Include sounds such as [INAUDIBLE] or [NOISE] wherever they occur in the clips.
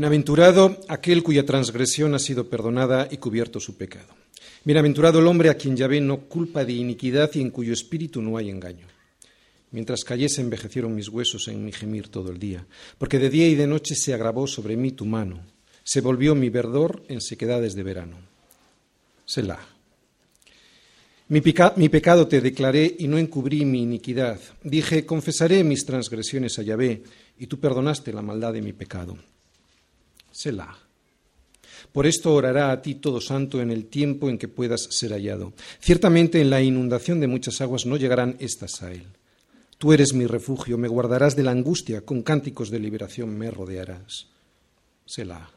Bienaventurado aquel cuya transgresión ha sido perdonada y cubierto su pecado. Bienaventurado el hombre a quien Yahvé no culpa de iniquidad y en cuyo espíritu no hay engaño. Mientras callé envejecieron mis huesos en mi gemir todo el día, porque de día y de noche se agravó sobre mí tu mano, se volvió mi verdor en sequedades de verano. Selah. Mi, mi, pecado te declaré y no encubrí mi iniquidad. Dije, confesaré mis transgresiones a Yahvé, y tú perdonaste la maldad de mi pecado. Selah. Por esto orará a ti todo santo en el tiempo en que puedas ser hallado. Ciertamente en la inundación de muchas aguas no llegarán estas a él. Tú eres mi refugio, me guardarás de la angustia, con cánticos de liberación me rodearás. Selah.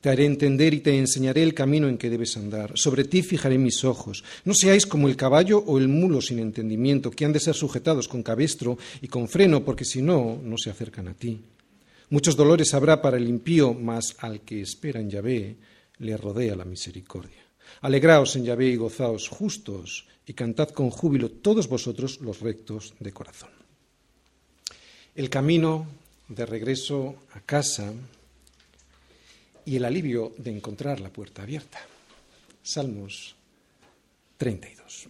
Te haré entender y te enseñaré el camino en que debes andar. Sobre ti fijaré mis ojos. No seáis como el caballo o el mulo sin entendimiento, que han de ser sujetados con cabestro y con freno, porque si no, no se acercan a ti. Muchos dolores habrá para el impío, mas al que espera en Yahvé le rodea la misericordia. Alegraos en Yahvé y gozaos justos, y cantad con júbilo todos vosotros los rectos de corazón. El camino de regreso a casa y el alivio de encontrar la puerta abierta. Salmos 32.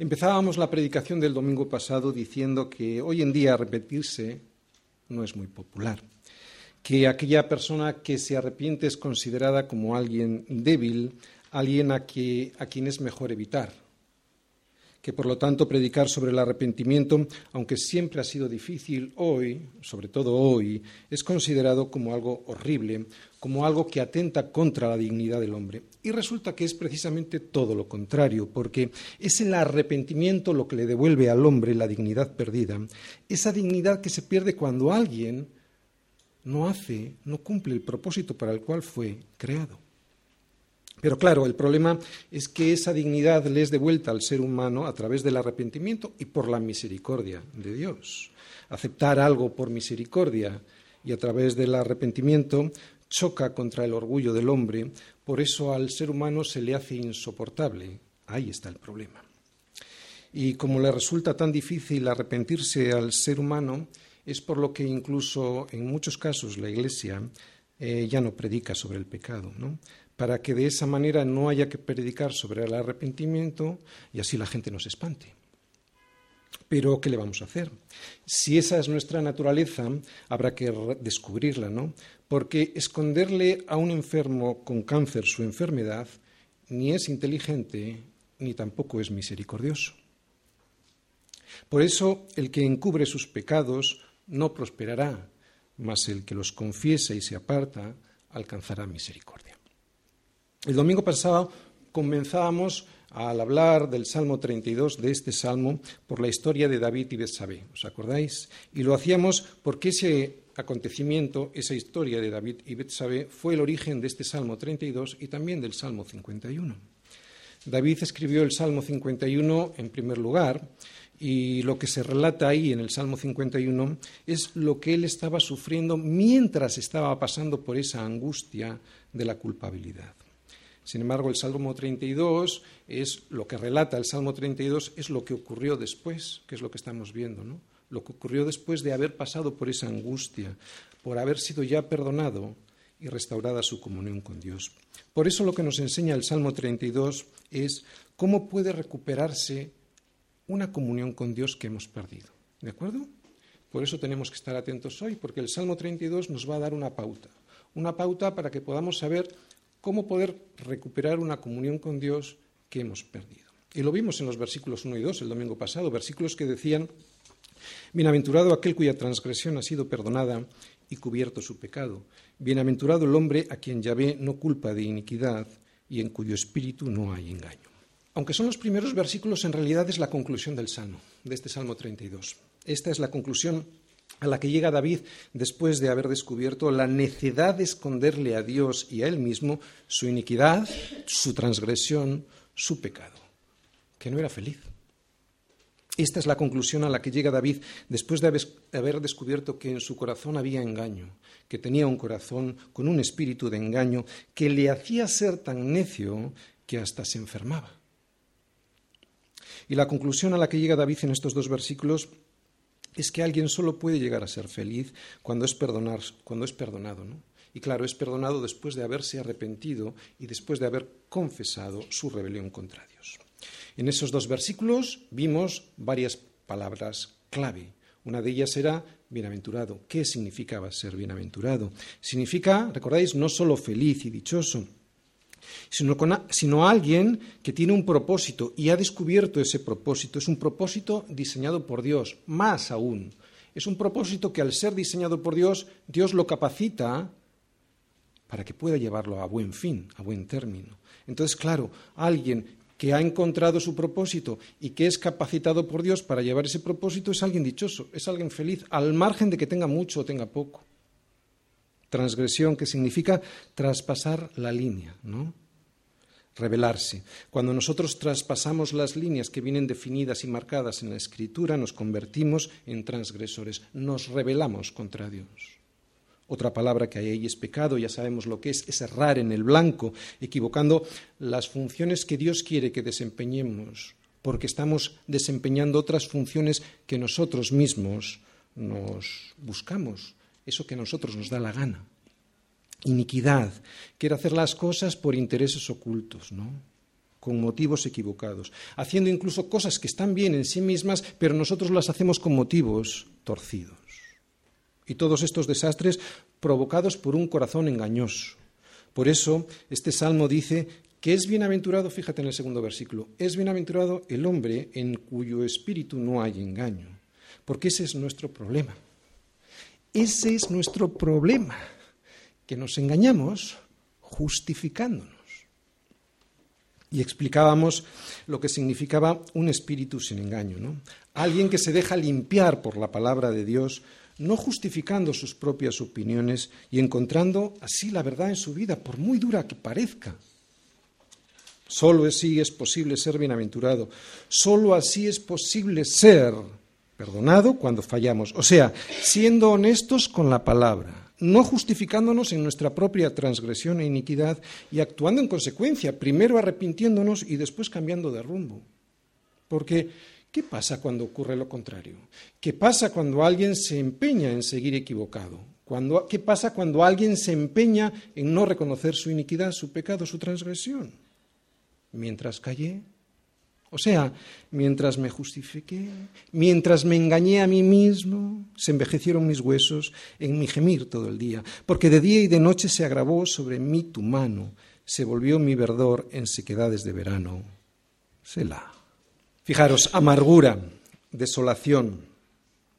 Empezábamos la predicación del domingo pasado diciendo que hoy en día repetirse no es muy popular, que aquella persona que se arrepiente es considerada como alguien débil, alguien a, quien es mejor evitar, que por lo tanto predicar sobre el arrepentimiento, aunque siempre ha sido difícil, hoy, sobre todo hoy, es considerado como algo horrible, como algo que atenta contra la dignidad del hombre. Y resulta que es precisamente todo lo contrario, porque es el arrepentimiento lo que le devuelve al hombre la dignidad perdida, esa dignidad que se pierde cuando alguien no hace, no cumple el propósito para el cual fue creado. Pero claro, el problema es que esa dignidad le es devuelta al ser humano a través del arrepentimiento y por la misericordia de Dios. Aceptar algo por misericordia y a través del arrepentimiento choca contra el orgullo del hombre, por eso al ser humano se le hace insoportable. Ahí está el problema. Y como le resulta tan difícil arrepentirse al ser humano, es por lo que incluso en muchos casos la Iglesia eh, ya no predica sobre el pecado. ¿no? para que de esa manera no haya que predicar sobre el arrepentimiento y así la gente nos espante. Pero, ¿qué le vamos a hacer? Si esa es nuestra naturaleza, habrá que descubrirla, ¿no? Porque esconderle a un enfermo con cáncer su enfermedad ni es inteligente ni tampoco es misericordioso. Por eso, el que encubre sus pecados no prosperará, mas el que los confiesa y se aparta alcanzará misericordia. El domingo pasado comenzábamos al hablar del Salmo 32, de este Salmo, por la historia de David y Betsabé, ¿os acordáis? Y lo hacíamos porque ese acontecimiento, esa historia de David y Betsabé, fue el origen de este Salmo 32 y también del Salmo 51. David escribió el Salmo 51 en primer lugar y lo que se relata ahí en el Salmo 51 es lo que él estaba sufriendo mientras estaba pasando por esa angustia de la culpabilidad. Sin embargo, el Salmo 32 es lo que relata el Salmo 32 es lo que ocurrió después, que es lo que estamos viendo, ¿no? Lo que ocurrió después de haber pasado por esa angustia, por haber sido ya perdonado y restaurada su comunión con Dios. Por eso lo que nos enseña el Salmo 32 es cómo puede recuperarse una comunión con Dios que hemos perdido. ¿De acuerdo? Por eso tenemos que estar atentos hoy, porque el Salmo 32 nos va a dar una pauta, una pauta para que podamos saber cómo poder recuperar una comunión con Dios que hemos perdido. Y lo vimos en los versículos 1 y 2 el domingo pasado, versículos que decían, Bienaventurado aquel cuya transgresión ha sido perdonada y cubierto su pecado. Bienaventurado el hombre a quien Yahvé no culpa de iniquidad y en cuyo espíritu no hay engaño. Aunque son los primeros versículos, en realidad es la conclusión del Salmo, de este Salmo 32. Esta es la conclusión a la que llega David después de haber descubierto la necedad de esconderle a Dios y a él mismo su iniquidad, su transgresión, su pecado, que no era feliz. Esta es la conclusión a la que llega David después de haber descubierto que en su corazón había engaño, que tenía un corazón con un espíritu de engaño que le hacía ser tan necio que hasta se enfermaba. Y la conclusión a la que llega David en estos dos versículos es que alguien solo puede llegar a ser feliz cuando es, perdonar, cuando es perdonado, ¿no? Y claro, es perdonado después de haberse arrepentido y después de haber confesado su rebelión contra Dios. En esos dos versículos vimos varias palabras clave. Una de ellas era bienaventurado. ¿Qué significaba ser bienaventurado? Significa, recordáis, no solo feliz y dichoso, sino, sino alguien que tiene un propósito y ha descubierto ese propósito. Es un propósito diseñado por Dios, más aún. Es un propósito que al ser diseñado por Dios, Dios lo capacita para que pueda llevarlo a buen fin, a buen término. Entonces, claro, alguien que ha encontrado su propósito y que es capacitado por Dios para llevar ese propósito es alguien dichoso, es alguien feliz, al margen de que tenga mucho o tenga poco. Transgresión, que significa traspasar la línea, ¿no? Revelarse. Cuando nosotros traspasamos las líneas que vienen definidas y marcadas en la Escritura, nos convertimos en transgresores, nos rebelamos contra Dios. Otra palabra que hay ahí es pecado, ya sabemos lo que es, es errar en el blanco, equivocando las funciones que Dios quiere que desempeñemos, porque estamos desempeñando otras funciones que nosotros mismos nos buscamos, eso que a nosotros nos da la gana. Iniquidad, quiere hacer las cosas por intereses ocultos, ¿no? con motivos equivocados, haciendo incluso cosas que están bien en sí mismas, pero nosotros las hacemos con motivos torcidos y todos estos desastres provocados por un corazón engañoso. Por eso, este salmo dice que es bienaventurado, fíjate en el segundo versículo, es bienaventurado el hombre en cuyo espíritu no hay engaño, porque ese es nuestro problema. Ese es nuestro problema, que nos engañamos justificándonos. Y explicábamos lo que significaba un espíritu sin engaño, ¿no? Alguien que se deja limpiar por la palabra de Dios no justificando sus propias opiniones y encontrando así la verdad en su vida, por muy dura que parezca. Solo así es posible ser bienaventurado, solo así es posible ser perdonado cuando fallamos, o sea, siendo honestos con la palabra, no justificándonos en nuestra propia transgresión e iniquidad y actuando en consecuencia, primero arrepintiéndonos y después cambiando de rumbo. Porque ¿Qué pasa cuando ocurre lo contrario? ¿Qué pasa cuando alguien se empeña en seguir equivocado? ¿Qué pasa cuando alguien se empeña en no reconocer su iniquidad, su pecado, su transgresión? Mientras callé, o sea, mientras me justifiqué, mientras me engañé a mí mismo, se envejecieron mis huesos en mi gemir todo el día, porque de día y de noche se agravó sobre mí tu mano, se volvió mi verdor en sequedades de verano. Selah. Fijaros, amargura, desolación,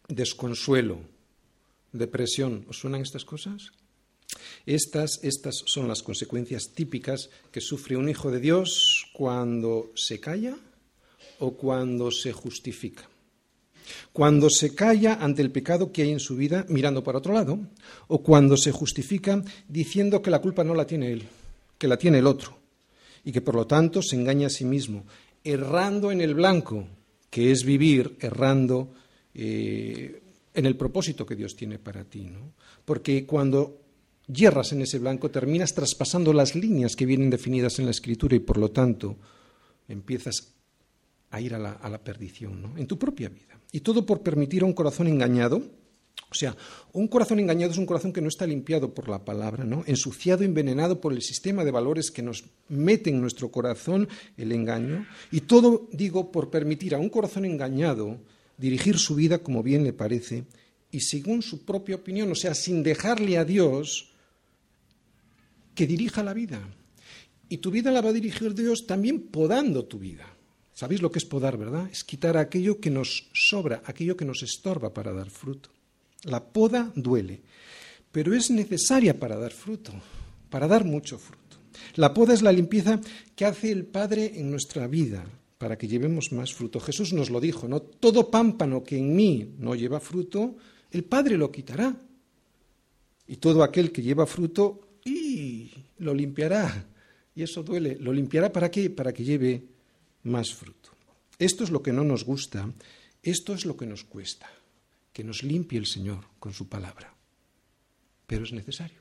desconsuelo, depresión. ¿Os suenan estas cosas? Estas, estas son las consecuencias típicas que sufre un hijo de Dios cuando se calla o cuando se justifica. Cuando se calla ante el pecado que hay en su vida mirando para otro lado, o cuando se justifica diciendo que la culpa no la tiene él, que la tiene el otro, y que por lo tanto se engaña a sí mismo errando en el blanco, que es vivir errando eh, en el propósito que Dios tiene para ti. ¿no? Porque cuando hierras en ese blanco terminas traspasando las líneas que vienen definidas en la Escritura y por lo tanto empiezas a ir a la, a la perdición ¿no? en tu propia vida. Y todo por permitir a un corazón engañado o sea, un corazón engañado es un corazón que no está limpiado por la palabra, ¿no? Ensuciado, envenenado por el sistema de valores que nos mete en nuestro corazón el engaño. Y todo, digo, por permitir a un corazón engañado dirigir su vida como bien le parece y según su propia opinión, o sea, sin dejarle a Dios que dirija la vida. Y tu vida la va a dirigir Dios también podando tu vida. ¿Sabéis lo que es podar, verdad? Es quitar aquello que nos sobra, aquello que nos estorba para dar fruto. La poda duele, pero es necesaria para dar fruto, para dar mucho fruto. La poda es la limpieza que hace el Padre en nuestra vida para que llevemos más fruto. Jesús nos lo dijo, ¿no? Todo pámpano que en mí no lleva fruto, el Padre lo quitará. Y todo aquel que lleva fruto, y lo limpiará. Y eso duele. ¿Lo limpiará para qué? Para que lleve más fruto. Esto es lo que no nos gusta, esto es lo que nos cuesta que nos limpie el Señor con su palabra. Pero es necesario.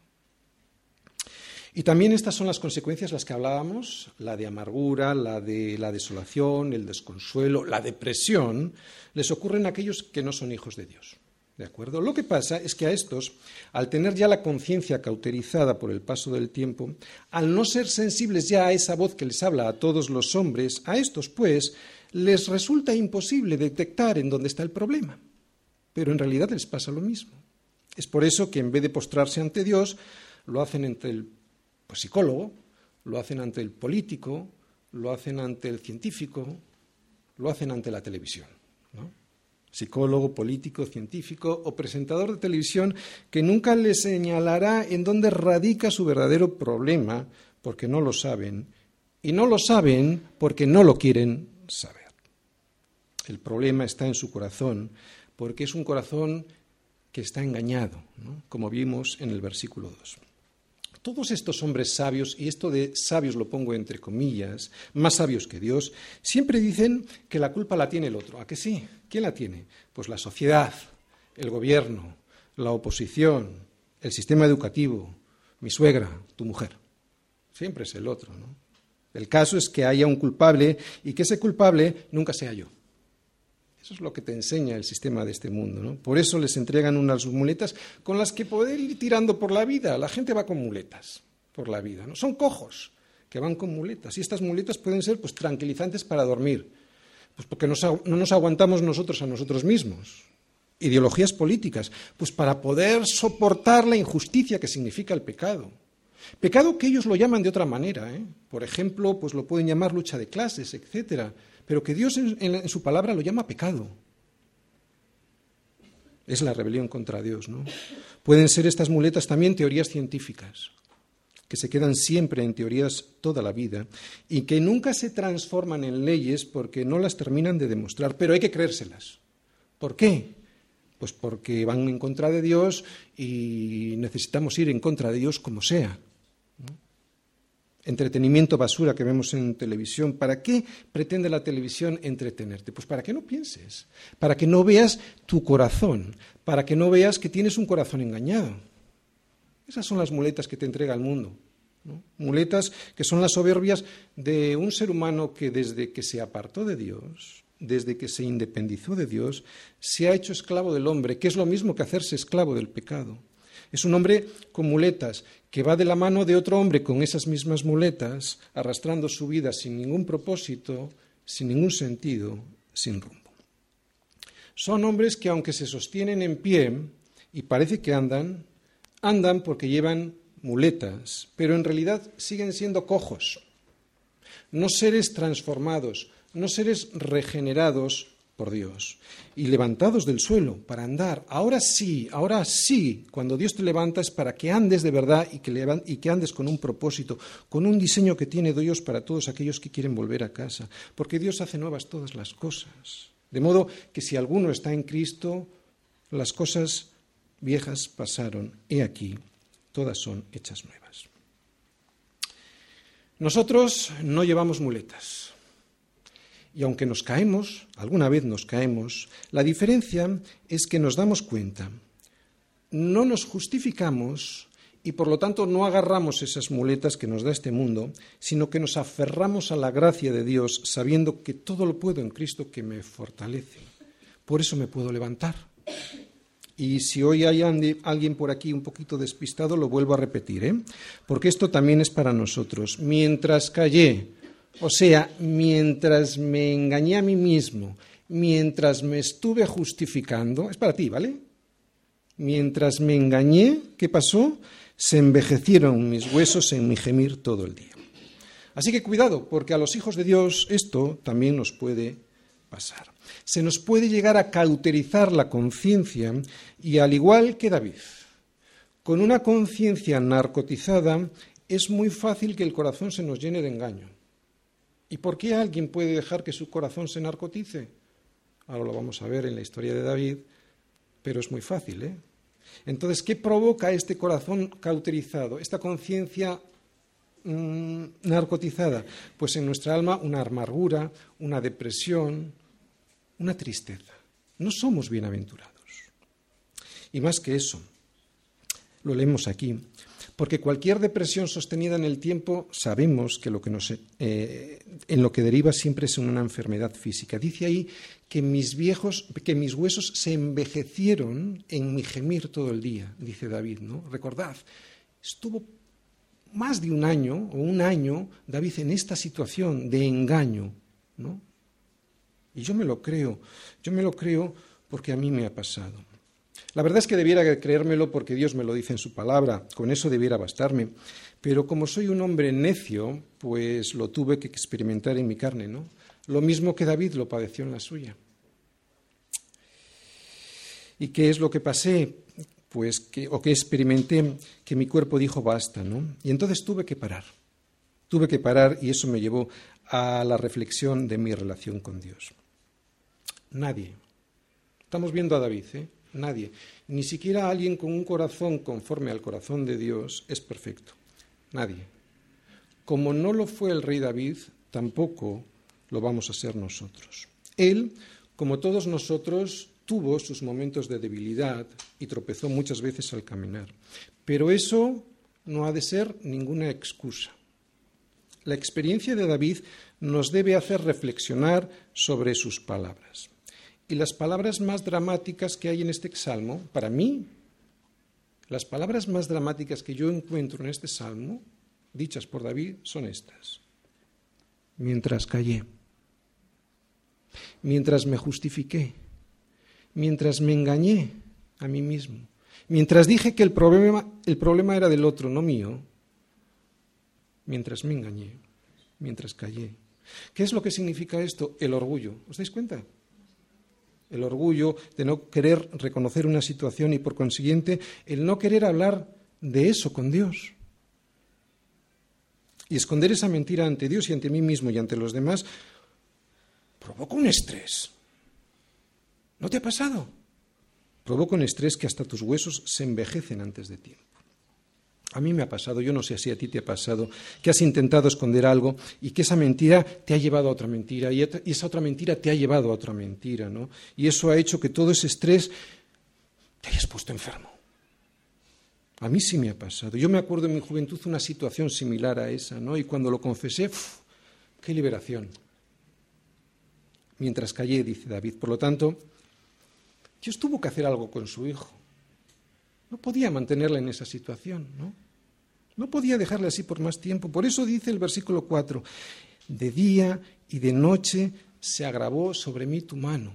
Y también estas son las consecuencias las que hablábamos, la de amargura, la de la desolación, el desconsuelo, la depresión, les ocurren a aquellos que no son hijos de Dios. ¿De acuerdo? Lo que pasa es que a estos, al tener ya la conciencia cauterizada por el paso del tiempo, al no ser sensibles ya a esa voz que les habla a todos los hombres, a estos, pues, les resulta imposible detectar en dónde está el problema. Pero en realidad les pasa lo mismo. Es por eso que en vez de postrarse ante Dios, lo hacen ante el pues, psicólogo, lo hacen ante el político, lo hacen ante el científico, lo hacen ante la televisión. Psicólogo, político, científico o presentador de televisión que nunca le señalará en dónde radica su verdadero problema, porque no lo saben, y no lo saben porque no lo quieren saber. El problema está en su corazón, porque es un corazón que está engañado, como vimos en el versículo 2. Todos estos hombres sabios, y esto de sabios lo pongo entre comillas, más sabios que Dios, siempre dicen que la culpa la tiene el otro. ¿A que sí? ¿Quién la tiene? Pues la sociedad, el gobierno, la oposición, el sistema educativo, mi suegra, tu mujer. Siempre es el otro, ¿no? El caso es que haya un culpable y que ese culpable nunca sea yo. Eso es lo que te enseña el sistema de este mundo. ¿no? Por eso les entregan unas muletas con las que poder ir tirando por la vida. La gente va con muletas por la vida. ¿no? Son cojos que van con muletas. Y estas muletas pueden ser pues, tranquilizantes para dormir. Pues porque no nos aguantamos nosotros a nosotros mismos. Ideologías políticas, pues para poder soportar la injusticia que significa el pecado. Pecado que ellos lo llaman de otra manera. ¿eh? Por ejemplo, pues lo pueden llamar lucha de clases, etcétera pero que Dios en, su palabra lo llama pecado. Es la rebelión contra Dios, ¿no? Pueden ser estas muletas también teorías científicas, que se quedan siempre en teorías toda la vida y que nunca se transforman en leyes porque no las terminan de demostrar, pero hay que creérselas. ¿Por qué? Pues porque van en contra de Dios y necesitamos ir en contra de Dios como sea entretenimiento basura que vemos en televisión. ¿Para qué pretende la televisión entretenerte? Pues para que no pienses, para que no veas tu corazón, para que no veas que tienes un corazón engañado. Esas son las muletas que te entrega el mundo. Muletas que son las soberbias de un ser humano que desde que se apartó de Dios, desde que se independizó de Dios, se ha hecho esclavo del hombre, que es lo mismo que hacerse esclavo del pecado. Es un hombre con muletas, que va de la mano de otro hombre con esas mismas muletas, arrastrando su vida sin ningún propósito, sin ningún sentido, sin rumbo. Son hombres que aunque se sostienen en pie y parece que andan, andan porque llevan muletas, pero en realidad siguen siendo cojos, no seres transformados, no seres regenerados por Dios y levantados del suelo para andar. Ahora sí, ahora sí, cuando Dios te levanta es para que andes de verdad y que, y que andes con un propósito, con un diseño que tiene Dios para todos aquellos que quieren volver a casa, porque Dios hace nuevas todas las cosas. De modo que si alguno está en Cristo, las cosas viejas pasaron, he aquí, todas son hechas nuevas. Nosotros no llevamos muletas. Y aunque nos caemos, alguna vez nos caemos, la diferencia es que nos damos cuenta, no nos justificamos y por lo tanto no agarramos esas muletas que nos da este mundo, sino que nos aferramos a la gracia de Dios sabiendo que todo lo puedo en Cristo que me fortalece. Por eso me puedo levantar. Y si hoy hay alguien por aquí un poquito despistado, lo vuelvo a repetir, ¿eh? porque esto también es para nosotros. Mientras callé, o sea, mientras me engañé a mí mismo, mientras me estuve justificando, es para ti, ¿vale? Mientras me engañé, ¿qué pasó? Se envejecieron mis huesos en mi gemir todo el día. Así que cuidado, porque a los hijos de Dios esto también nos puede pasar. Se nos puede llegar a cauterizar la conciencia y al igual que David, con una conciencia narcotizada es muy fácil que el corazón se nos llene de engaño. ¿Y por qué alguien puede dejar que su corazón se narcotice? Ahora lo vamos a ver en la historia de David, pero es muy fácil, ¿eh? Entonces, ¿qué provoca este corazón cauterizado, esta conciencia mm, narcotizada? Pues en nuestra alma una amargura, una depresión, una tristeza. No somos bienaventurados. Y más que eso, lo leemos aquí. Porque cualquier depresión sostenida en el tiempo sabemos que, lo que nos, eh, en lo que deriva siempre es una enfermedad física. Dice ahí que mis viejos, que mis huesos se envejecieron en mi gemir todo el día, dice David, ¿no? Recordad, estuvo más de un año o un año David en esta situación de engaño, ¿no? Y yo me lo creo, yo me lo creo porque a mí me ha pasado. La verdad es que debiera creérmelo porque Dios me lo dice en su palabra, con eso debiera bastarme. Pero como soy un hombre necio, pues lo tuve que experimentar en mi carne, ¿no? Lo mismo que David lo padeció en la suya. ¿Y qué es lo que pasé? Pues que, o que experimenté, que mi cuerpo dijo basta, ¿no? Y entonces tuve que parar. Tuve que parar y eso me llevó a la reflexión de mi relación con Dios. Nadie. Estamos viendo a David, ¿eh? Nadie. Ni siquiera alguien con un corazón conforme al corazón de Dios es perfecto. Nadie. Como no lo fue el rey David, tampoco lo vamos a ser nosotros. Él, como todos nosotros, tuvo sus momentos de debilidad y tropezó muchas veces al caminar. Pero eso no ha de ser ninguna excusa. La experiencia de David nos debe hacer reflexionar sobre sus palabras. Y las palabras más dramáticas que hay en este salmo, para mí, las palabras más dramáticas que yo encuentro en este salmo, dichas por David, son estas. Mientras callé, mientras me justifiqué, mientras me engañé a mí mismo, mientras dije que el problema, el problema era del otro, no mío, mientras me engañé, mientras callé. ¿Qué es lo que significa esto? El orgullo. ¿Os dais cuenta? El orgullo de no querer reconocer una situación y por consiguiente el no querer hablar de eso con Dios. Y esconder esa mentira ante Dios y ante mí mismo y ante los demás provoca un estrés. ¿No te ha pasado? Provoca un estrés que hasta tus huesos se envejecen antes de tiempo. A mí me ha pasado, yo no sé si a ti te ha pasado, que has intentado esconder algo y que esa mentira te ha llevado a otra mentira y esa otra mentira te ha llevado a otra mentira, ¿no? Y eso ha hecho que todo ese estrés te hayas puesto enfermo. A mí sí me ha pasado. Yo me acuerdo en mi juventud una situación similar a esa, ¿no? Y cuando lo confesé, ¡qué liberación! Mientras callé, dice David. Por lo tanto, Dios tuvo que hacer algo con su hijo. No podía mantenerla en esa situación, ¿no? No podía dejarla así por más tiempo. Por eso dice el versículo 4, de día y de noche se agravó sobre mí tu mano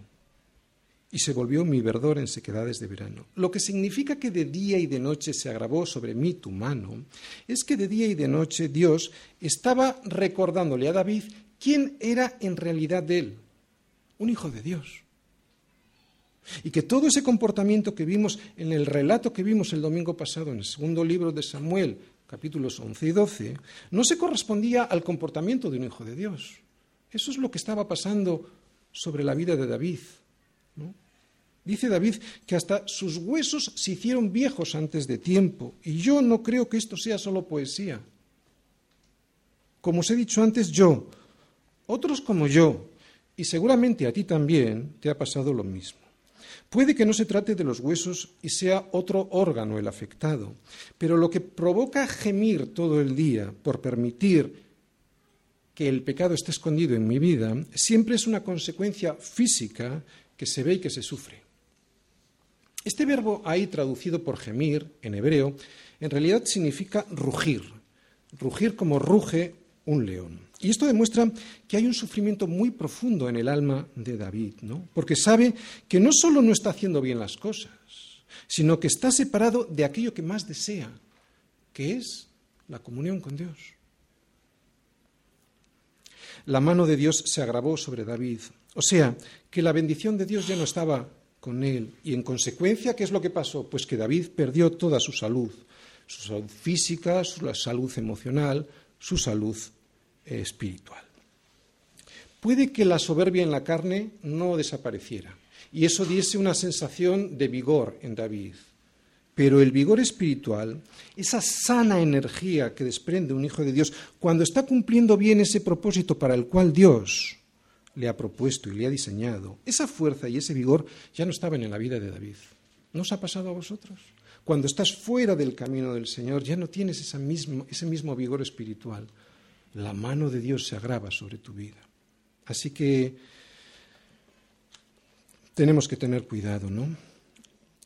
y se volvió mi verdor en sequedades de verano. Lo que significa que de día y de noche se agravó sobre mí tu mano es que de día y de noche Dios estaba recordándole a David quién era en realidad él, un hijo de Dios. Y que todo ese comportamiento que vimos en el relato que vimos el domingo pasado en el segundo libro de Samuel, capítulos 11 y 12, no se correspondía al comportamiento de un hijo de Dios. Eso es lo que estaba pasando sobre la vida de David. Dice David que hasta sus huesos se hicieron viejos antes de tiempo. Y yo no creo que esto sea solo poesía. Como os he dicho antes, yo, otros como yo, y seguramente a ti también te ha pasado lo mismo. Puede que no se trate de los huesos y sea otro órgano el afectado, pero lo que provoca gemir todo el día por permitir que el pecado esté escondido en mi vida, siempre es una consecuencia física que se ve y que se sufre. Este verbo ahí traducido por gemir en hebreo, en realidad significa rugir, rugir como ruge un león. Y esto demuestra que hay un sufrimiento muy profundo en el alma de David, ¿no? Porque sabe que no solo no está haciendo bien las cosas, sino que está separado de aquello que más desea, que es la comunión con Dios. La mano de Dios se agravó sobre David, o sea, que la bendición de Dios ya no estaba con él. Y en consecuencia, ¿qué es lo que pasó? Pues que David perdió toda su salud, su salud física, su salud emocional, su salud espiritual. Puede que la soberbia en la carne no desapareciera y eso diese una sensación de vigor en David. Pero el vigor espiritual, esa sana energía que desprende un hijo de Dios cuando está cumpliendo bien ese propósito para el cual Dios le ha propuesto y le ha diseñado, esa fuerza y ese vigor ya no estaban en la vida de David. ¿No os ha pasado a vosotros? Cuando estás fuera del camino del Señor ya no tienes mismo, ese mismo vigor espiritual. La mano de Dios se agrava sobre tu vida. Así que tenemos que tener cuidado, ¿no?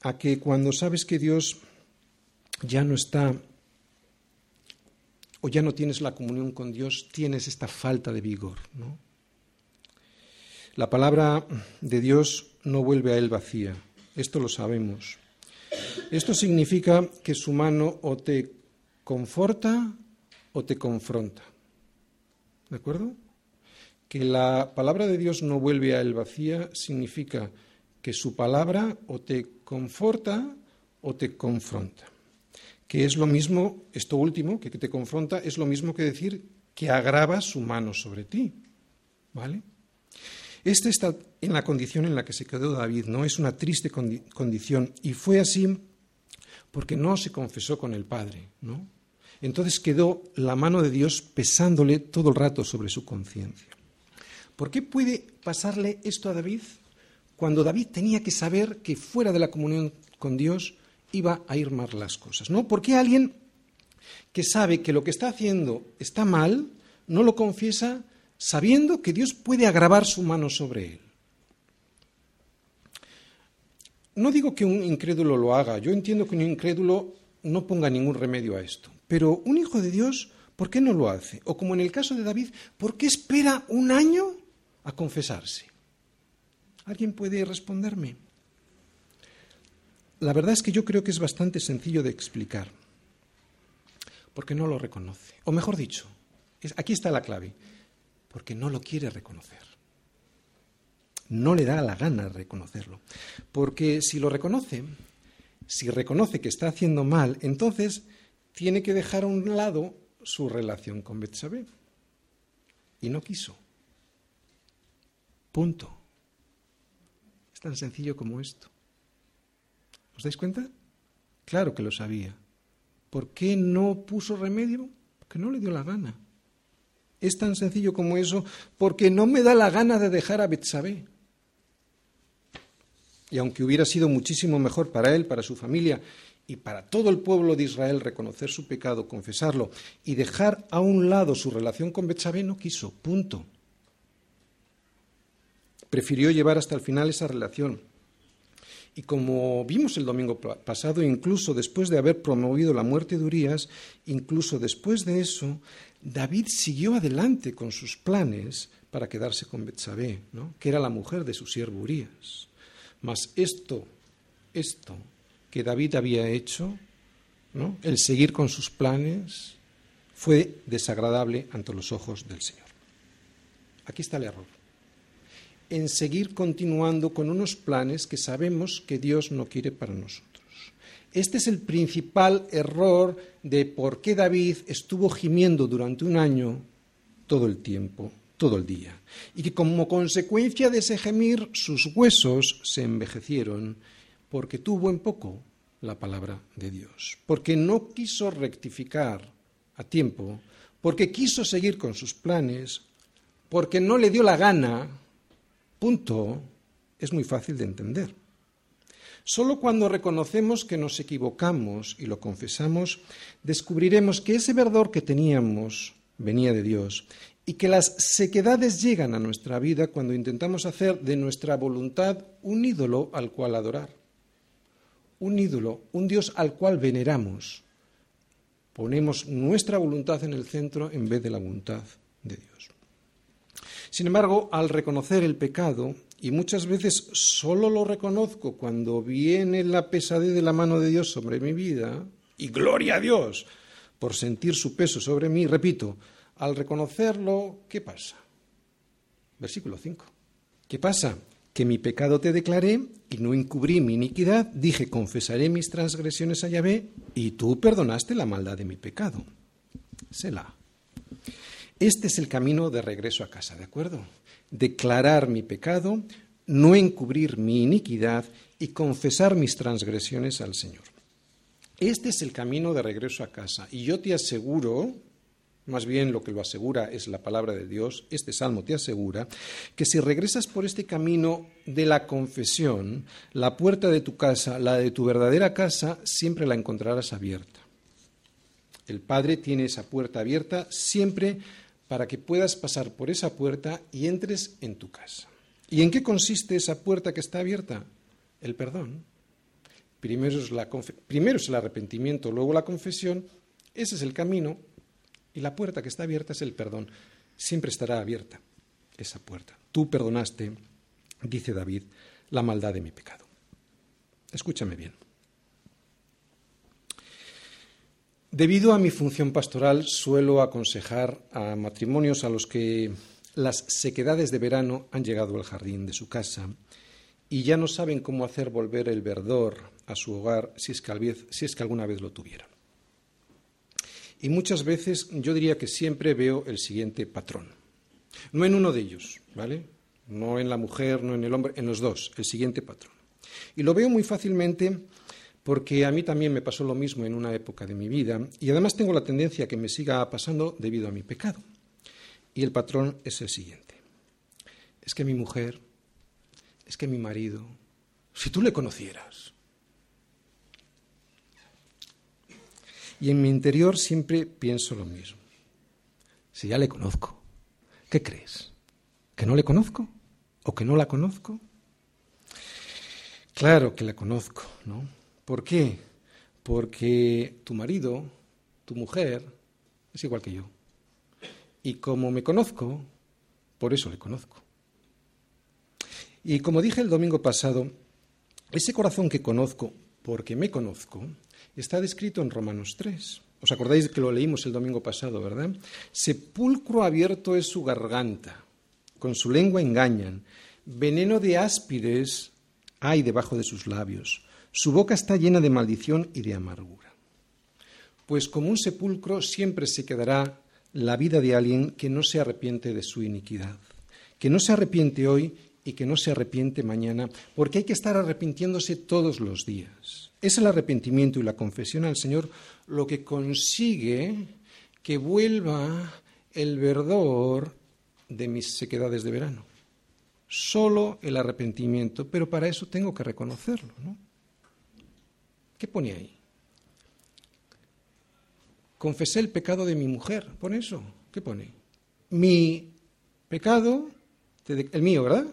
A que cuando sabes que Dios ya no está o ya no tienes la comunión con Dios, tienes esta falta de vigor, ¿no? La palabra de Dios no vuelve a él vacía, esto lo sabemos. Esto significa que su mano o te conforta o te confronta. ¿De acuerdo? Que la palabra de Dios no vuelve a él vacía significa que su palabra o te conforta o te confronta. Que es lo mismo, esto último, que te confronta, es lo mismo que decir que agrava su mano sobre ti. ¿Vale? Este está en la condición en la que se quedó David, ¿no? Es una triste condición. Y fue así porque no se confesó con el Padre, ¿no? Entonces quedó la mano de Dios pesándole todo el rato sobre su conciencia. ¿Por qué puede pasarle esto a David? Cuando David tenía que saber que fuera de la comunión con Dios iba a ir mal las cosas, ¿no? ¿Por qué alguien que sabe que lo que está haciendo está mal no lo confiesa sabiendo que Dios puede agravar su mano sobre él. No digo que un incrédulo lo haga, yo entiendo que un incrédulo no ponga ningún remedio a esto, pero un hijo de Dios, ¿por qué no lo hace? O como en el caso de David, ¿por qué espera un año a confesarse? ¿Alguien puede responderme? La verdad es que yo creo que es bastante sencillo de explicar, porque no lo reconoce. O mejor dicho, aquí está la clave porque no lo quiere reconocer. No le da la gana reconocerlo. Porque si lo reconoce, si reconoce que está haciendo mal, entonces tiene que dejar a un lado su relación con Betsabé. Y no quiso. Punto. Es tan sencillo como esto. ¿Os dais cuenta? Claro que lo sabía. ¿Por qué no puso remedio? Porque no le dio la gana. Es tan sencillo como eso, porque no me da la gana de dejar a Betsabé. Y aunque hubiera sido muchísimo mejor para él, para su familia y para todo el pueblo de Israel reconocer su pecado, confesarlo y dejar a un lado su relación con Betsabé, no quiso. Punto. Prefirió llevar hasta el final esa relación. Y como vimos el domingo pasado, incluso después de haber promovido la muerte de Urias, incluso después de eso, David siguió adelante con sus planes para quedarse con Betsabé, que era la mujer de su siervo Urias. Mas esto, esto que David había hecho, el seguir con sus planes, fue desagradable ante los ojos del Señor. Aquí está el error. En seguir continuando con unos planes que sabemos que Dios no quiere para nosotros. Este es el principal error de por qué David estuvo gimiendo durante un año todo el tiempo, todo el día, y que como consecuencia de ese gemir sus huesos se envejecieron porque tuvo en poco la palabra de Dios, porque no quiso rectificar a tiempo, porque quiso seguir con sus planes, porque no le dio la gana, punto, es muy fácil de entender. Solo cuando reconocemos que nos equivocamos y lo confesamos, descubriremos que ese verdor que teníamos venía de Dios y que las sequedades llegan a nuestra vida cuando intentamos hacer de nuestra voluntad un ídolo al cual adorar. Un ídolo, un Dios al cual veneramos. Ponemos nuestra voluntad en el centro en vez de la voluntad de Dios. Sin embargo, al reconocer el pecado, y muchas veces solo lo reconozco cuando viene la pesadez de la mano de Dios sobre mi vida, y gloria a Dios por sentir su peso sobre mí, repito, al reconocerlo, ¿qué pasa? Versículo 5. ¿Qué pasa? Que mi pecado te declaré y no encubrí mi iniquidad, dije, confesaré mis transgresiones a Yahvé y tú perdonaste la maldad de mi pecado. Selah. Este es el camino de regreso a casa, ¿de acuerdo? declarar mi pecado, no encubrir mi iniquidad y confesar mis transgresiones al Señor. Este es el camino de regreso a casa. Y yo te aseguro, más bien lo que lo asegura es la palabra de Dios, este salmo te asegura, que si regresas por este camino de la confesión, la puerta de tu casa, la de tu verdadera casa, siempre la encontrarás abierta. El Padre tiene esa puerta abierta siempre para que puedas pasar por esa puerta y entres en tu casa. ¿Y en qué consiste esa puerta que está abierta? El perdón. Primero es, primero es el arrepentimiento, luego la confesión. Ese es el camino y la puerta que está abierta es el perdón. Siempre estará abierta esa puerta. Tú perdonaste, dice David, la maldad de mi pecado. Escúchame bien. Debido a mi función pastoral, suelo aconsejar a matrimonios a los que las sequedades de verano han llegado al jardín de su casa y ya no saben cómo hacer volver el verdor a su hogar si es que, si es que alguna vez lo tuvieron. Y muchas veces yo diría que siempre veo el siguiente patrón. No en uno de ellos, ¿vale? No en la mujer, no en el hombre, en los dos, el siguiente patrón. Y lo veo muy fácilmente porque a mí también me pasó lo mismo en una época de mi vida y además tengo la tendencia que me siga pasando debido a mi pecado. Y el patrón es el siguiente. Es que mi mujer, es que mi marido, si tú le conocieras, Y en mi interior siempre pienso lo mismo. Si ya le conozco, ¿qué crees? ¿Que no le conozco? ¿O que no la conozco? Claro que la conozco, ¿no? ¿Por qué? Porque tu marido, tu mujer, es igual que yo. Y como me conozco, por eso le conozco. Y como dije el domingo pasado, ese corazón que conozco, porque me conozco, está descrito en Romanos 3. ¿Os acordáis que lo leímos el domingo pasado, verdad? Sepulcro abierto es su garganta, con su lengua engañan, veneno de áspides hay debajo de sus labios, su boca está llena de maldición y de amargura. Pues como un sepulcro siempre se quedará la vida de alguien que no se arrepiente de su iniquidad, que no se arrepiente hoy y que no se arrepiente mañana, porque hay que estar arrepintiéndose todos los días. Es el arrepentimiento y la confesión al Señor lo que consigue que vuelva el verdor de mis sequedades de verano. Solo el arrepentimiento, pero para eso tengo que reconocerlo, ¿no? ¿Qué pone ahí? Confesé el pecado de mi mujer, pone eso. ¿Qué pone? Mi pecado, el mío, ¿verdad?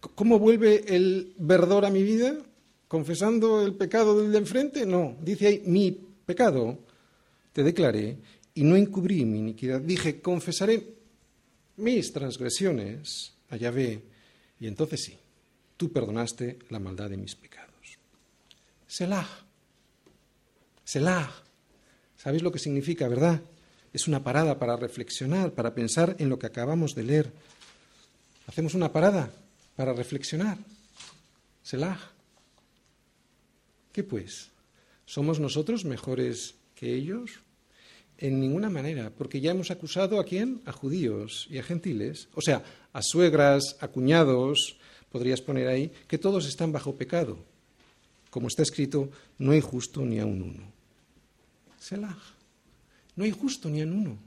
¿Cómo vuelve el verdor a mi vida? ¿Confesando el pecado del de enfrente? No, dice ahí, mi pecado te declaré y no encubrí mi iniquidad. Dije, confesaré mis transgresiones a Yahvé y entonces sí, tú perdonaste la maldad de mis pecados. Selah. Selah. ¿Sabéis lo que significa, verdad? Es una parada para reflexionar, para pensar en lo que acabamos de leer. Hacemos una parada para reflexionar. Selah. ¿Qué pues? ¿Somos nosotros mejores que ellos? En ninguna manera, porque ya hemos acusado a quién? A judíos y a gentiles, o sea, a suegras, a cuñados, podrías poner ahí, que todos están bajo pecado. Como está escrito, no hay justo ni a un uno. Selah. No hay justo ni a un uno.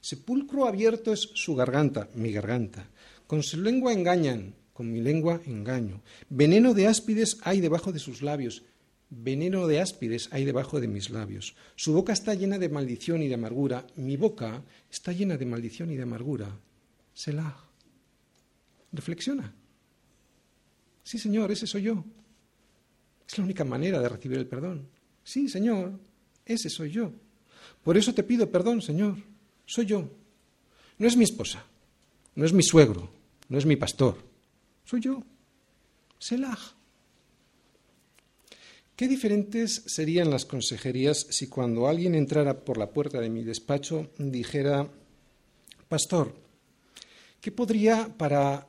Sepulcro abierto es su garganta, mi garganta. Con su lengua engañan, con mi lengua engaño. Veneno de áspides hay debajo de sus labios. Veneno de áspides hay debajo de mis labios. Su boca está llena de maldición y de amargura. Mi boca está llena de maldición y de amargura. Selah. Reflexiona. Sí, Señor, ese soy yo. Es la única manera de recibir el perdón. Sí, Señor, ese soy yo. Por eso te pido perdón, Señor. Soy yo. No es mi esposa, no es mi suegro, no es mi pastor, soy yo. Selah. Qué diferentes serían las consejerías si cuando alguien entrara por la puerta de mi despacho dijera, Pastor, ¿qué podría, para,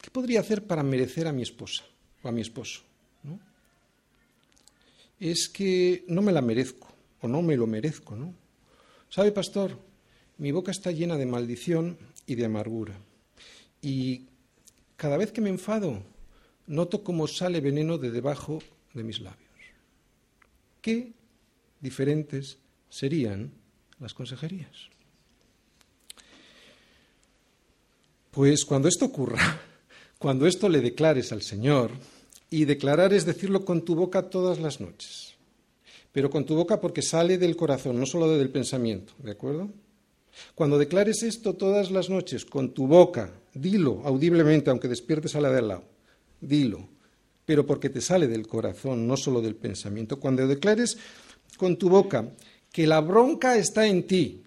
¿qué podría hacer para merecer a mi esposa o a mi esposo? Es que no me la merezco o no me lo merezco, ¿no? ¿Sabe, pastor? Mi boca está llena de maldición y de amargura. Y cada vez que me enfado, noto cómo sale veneno de debajo de mis labios. Qué diferentes serían las consejerías. Pues cuando esto ocurra, [LAUGHS] cuando esto le declares al Señor, y declarar es decirlo con tu boca todas las noches, pero con tu boca porque sale del corazón, no solo del pensamiento, ¿de acuerdo? Cuando declares esto todas las noches con tu boca, dilo audiblemente, aunque despiertes a la de al lado, dilo, pero porque te sale del corazón, no solo del pensamiento. Cuando declares con tu boca que la bronca está en ti,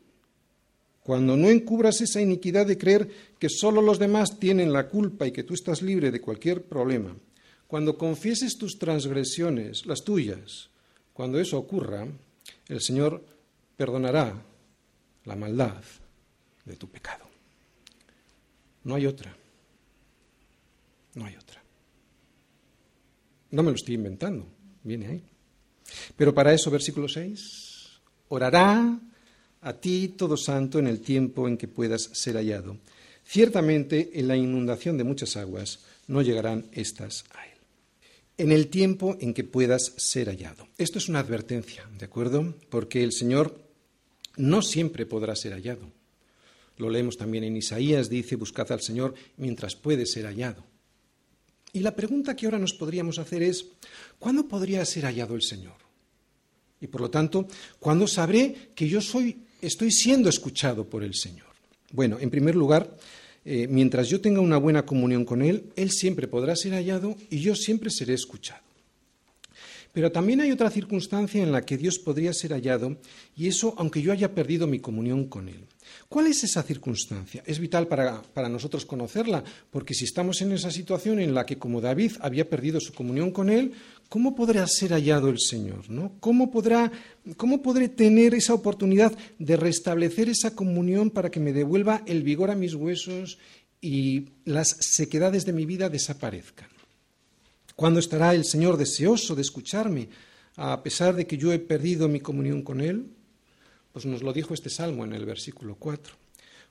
cuando no encubras esa iniquidad de creer que solo los demás tienen la culpa y que tú estás libre de cualquier problema, cuando confieses tus transgresiones, las tuyas, cuando eso ocurra, el Señor perdonará la maldad de tu pecado. No hay otra. No hay otra. No me lo estoy inventando, viene ahí. Pero para eso, versículo 6, orará a ti todo santo en el tiempo en que puedas ser hallado. Ciertamente en la inundación de muchas aguas no llegarán estas a él. En el tiempo en que puedas ser hallado. Esto es una advertencia, ¿de acuerdo? Porque el Señor no siempre podrá ser hallado. Lo leemos también en Isaías, dice, buscad al Señor mientras puede ser hallado. Y la pregunta que ahora nos podríamos hacer es, ¿cuándo podría ser hallado el Señor? Y por lo tanto, ¿cuándo sabré que yo soy estoy siendo escuchado por el Señor? Bueno, en primer lugar, eh, mientras yo tenga una buena comunión con Él, Él siempre podrá ser hallado y yo siempre seré escuchado. Pero también hay otra circunstancia en la que Dios podría ser hallado, y eso aunque yo haya perdido mi comunión con Él. ¿Cuál es esa circunstancia? Es vital para, para, nosotros conocerla, porque si estamos en esa situación en la que, como David había perdido su comunión con Él, ¿cómo podrá ser hallado el Señor? ¿no? ¿Cómo, podrá, ¿Cómo podré tener esa oportunidad de restablecer esa comunión para que me devuelva el vigor a mis huesos y las sequedades de mi vida desaparezcan? ¿Cuándo estará el Señor deseoso de escucharme, a pesar de que yo he perdido mi comunión con Él? Pues nos lo dijo este salmo en el versículo 4.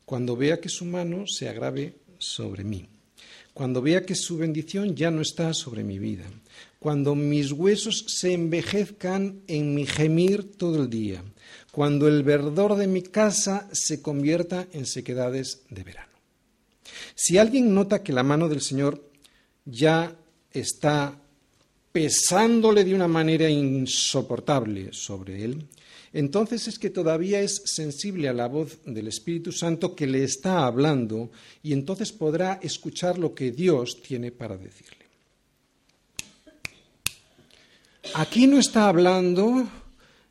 Cuando vea que su mano se agrave sobre mí. Cuando vea que su bendición ya no está sobre mi vida cuando mis huesos se envejezcan en mi gemir todo el día, cuando el verdor de mi casa se convierta en sequedades de verano. Si alguien nota que la mano del Señor ya está pesándole de una manera insoportable sobre él, entonces es que todavía es sensible a la voz del Espíritu Santo que le está hablando y entonces podrá escuchar lo que Dios tiene para decirle. Aquí no está hablando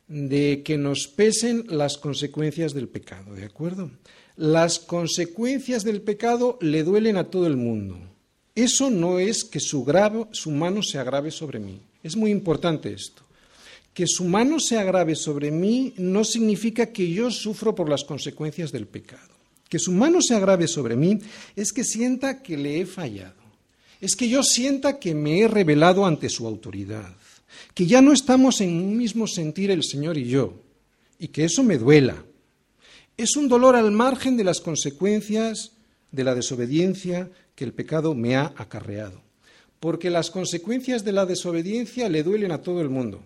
de que nos pesen las consecuencias del pecado, ¿de acuerdo? Las consecuencias del pecado le duelen a todo el mundo. Eso no es que su, mano se agrave sobre mí. Es muy importante esto. Que su mano se agrave sobre mí no significa que yo sufro por las consecuencias del pecado. Que su mano se agrave sobre mí es que sienta que le he fallado. Es que yo sienta que me he revelado ante su autoridad que ya no estamos en un mismo sentir el Señor y yo, y que eso me duela. Es un dolor al margen de las consecuencias de la desobediencia que el pecado me ha acarreado, porque las consecuencias de la desobediencia le duelen a todo el mundo.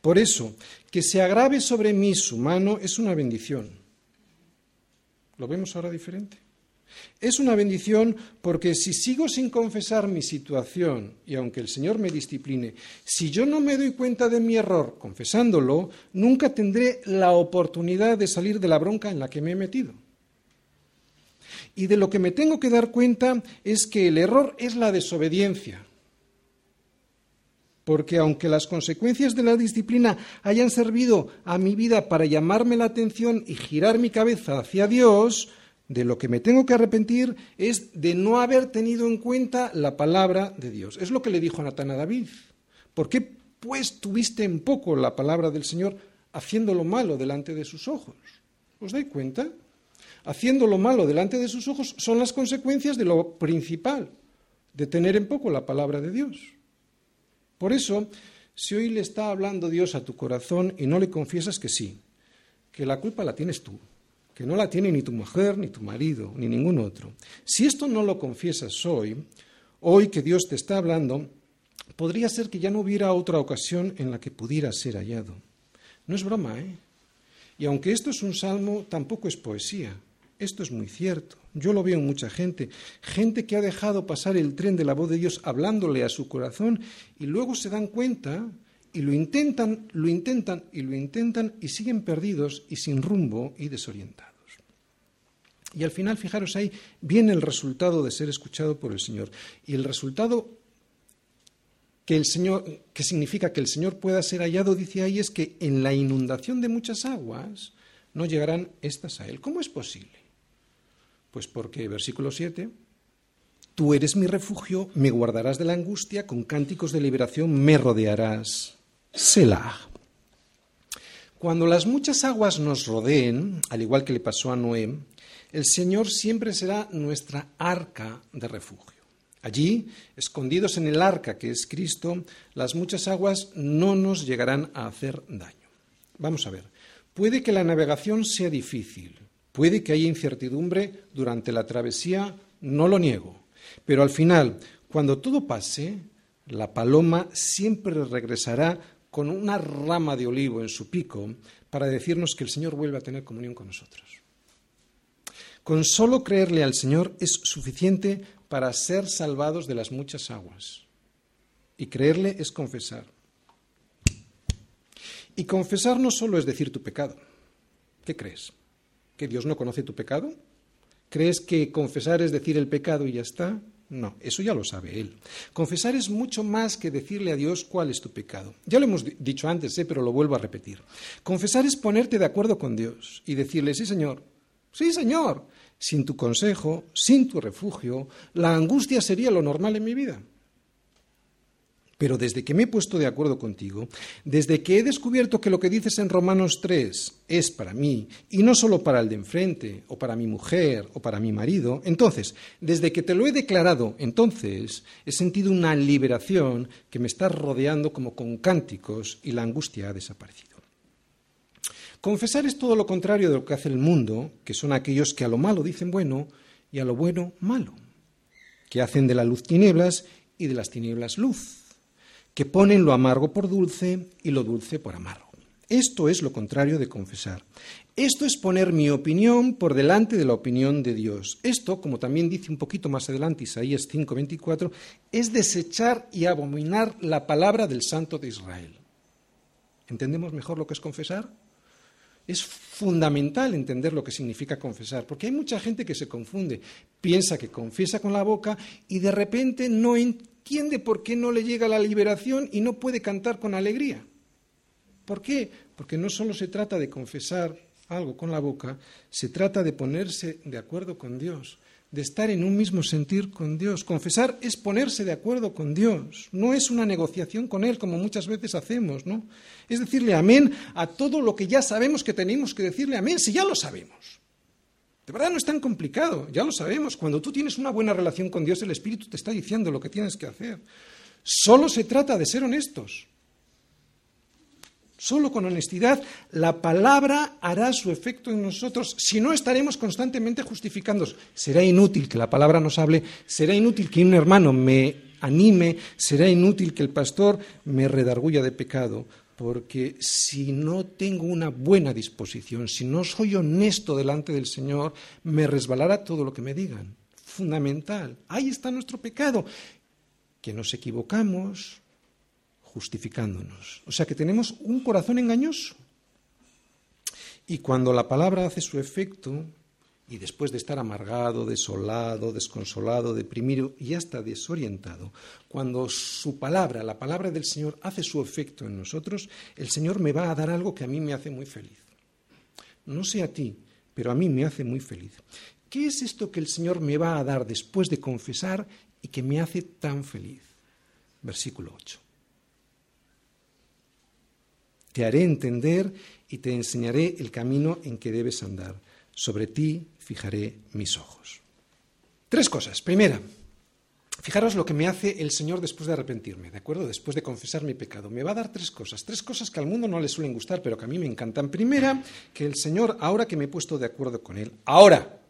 Por eso, que se agrave sobre mí su mano es una bendición. ¿Lo vemos ahora diferente? Es una bendición porque si sigo sin confesar mi situación y aunque el Señor me discipline, si yo no me doy cuenta de mi error confesándolo, nunca tendré la oportunidad de salir de la bronca en la que me he metido. Y de lo que me tengo que dar cuenta es que el error es la desobediencia. Porque aunque las consecuencias de la disciplina hayan servido a mi vida para llamarme la atención y girar mi cabeza hacia Dios, de lo que me tengo que arrepentir es de no haber tenido en cuenta la palabra de Dios. Es lo que le dijo Natán a David. ¿Por qué pues tuviste en poco la palabra del Señor haciendo lo malo delante de sus ojos? ¿Os dais cuenta? Haciendo lo malo delante de sus ojos son las consecuencias de lo principal, de tener en poco la palabra de Dios. Por eso, si hoy le está hablando Dios a tu corazón y no le confiesas que sí, que la culpa la tienes tú, que no la tiene ni tu mujer, ni tu marido, ni ningún otro. Si esto no lo confiesas hoy, hoy que Dios te está hablando, podría ser que ya no hubiera otra ocasión en la que pudiera ser hallado. No es broma, ¿eh? Y aunque esto es un salmo, tampoco es poesía. Esto es muy cierto. Yo lo veo en mucha gente. Gente que ha dejado pasar el tren de la voz de Dios hablándole a su corazón y luego se dan cuenta y lo intentan, lo intentan y lo intentan y siguen perdidos y sin rumbo y desorientados. Y al final, fijaros ahí, viene el resultado de ser escuchado por el Señor. Y el resultado que el Señor, que significa que el Señor pueda ser hallado, dice ahí, es que en la inundación de muchas aguas no llegarán estas a él. ¿Cómo es posible? Pues porque, versículo 7, tú eres mi refugio, me guardarás de la angustia, con cánticos de liberación me rodearás. Selah. Cuando las muchas aguas nos rodeen, al igual que le pasó a Noé, el Señor siempre será nuestra arca de refugio. Allí, escondidos en el arca que es Cristo, las muchas aguas no nos llegarán a hacer daño. Vamos a ver, puede que la navegación sea difícil, puede que haya incertidumbre durante la travesía, no lo niego, pero al final, cuando todo pase, la paloma siempre regresará con una rama de olivo en su pico para decirnos que el Señor vuelve a tener comunión con nosotros. Con solo creerle al Señor es suficiente para ser salvados de las muchas aguas. Y creerle es confesar. Y confesar no solo es decir tu pecado. ¿Qué crees? ¿Que Dios no conoce tu pecado? ¿Crees que confesar es decir el pecado y ya está? No, eso ya lo sabe Él. Confesar es mucho más que decirle a Dios cuál es tu pecado. Ya lo hemos dicho antes, ¿eh? pero lo vuelvo a repetir. Confesar es ponerte de acuerdo con Dios y decirle, sí Señor, sí Señor, sin tu consejo, sin tu refugio, la angustia sería lo normal en mi vida. Pero desde que me he puesto de acuerdo contigo, desde que he descubierto que lo que dices en Romanos 3 es para mí, y no solo para el de enfrente, o para mi mujer, o para mi marido, entonces, desde que te lo he declarado, entonces he sentido una liberación que me está rodeando como con cánticos y la angustia ha desaparecido. Confesar es todo lo contrario de lo que hace el mundo, que son aquellos que a lo malo dicen bueno y a lo bueno malo, que hacen de la luz tinieblas y de las tinieblas luz que ponen lo amargo por dulce y lo dulce por amargo. Esto es lo contrario de confesar. Esto es poner mi opinión por delante de la opinión de Dios. Esto, como también dice un poquito más adelante Isaías 5:24, es desechar y abominar la palabra del Santo de Israel. ¿Entendemos mejor lo que es confesar? Es fundamental entender lo que significa confesar, porque hay mucha gente que se confunde, piensa que confiesa con la boca y de repente no entiende por qué no le llega la liberación y no puede cantar con alegría. ¿Por qué? Porque no solo se trata de confesar algo con la boca, se trata de ponerse de acuerdo con Dios de estar en un mismo sentir con Dios. Confesar es ponerse de acuerdo con Dios, no es una negociación con Él como muchas veces hacemos, ¿no? Es decirle amén a todo lo que ya sabemos que tenemos que decirle amén, si ya lo sabemos. De verdad no es tan complicado, ya lo sabemos. Cuando tú tienes una buena relación con Dios, el Espíritu te está diciendo lo que tienes que hacer. Solo se trata de ser honestos. Solo con honestidad la palabra hará su efecto en nosotros, si no estaremos constantemente justificándonos. Será inútil que la palabra nos hable, será inútil que un hermano me anime, será inútil que el pastor me redarguya de pecado, porque si no tengo una buena disposición, si no soy honesto delante del Señor, me resbalará todo lo que me digan. Fundamental. Ahí está nuestro pecado, que nos equivocamos, justificándonos. O sea que tenemos un corazón engañoso. Y cuando la palabra hace su efecto, y después de estar amargado, desolado, desconsolado, deprimido y hasta desorientado, cuando su palabra, la palabra del Señor, hace su efecto en nosotros, el Señor me va a dar algo que a mí me hace muy feliz. No sé a ti, pero a mí me hace muy feliz. ¿Qué es esto que el Señor me va a dar después de confesar y que me hace tan feliz? Versículo 8. Te haré entender y te enseñaré el camino en que debes andar. Sobre ti fijaré mis ojos. Tres cosas. Primera, fijaros lo que me hace el Señor después de arrepentirme, ¿de acuerdo? Después de confesar mi pecado. Me va a dar tres cosas. Tres cosas que al mundo no le suelen gustar, pero que a mí me encantan. Primera, que el Señor, ahora que me he puesto de acuerdo con Él, ahora,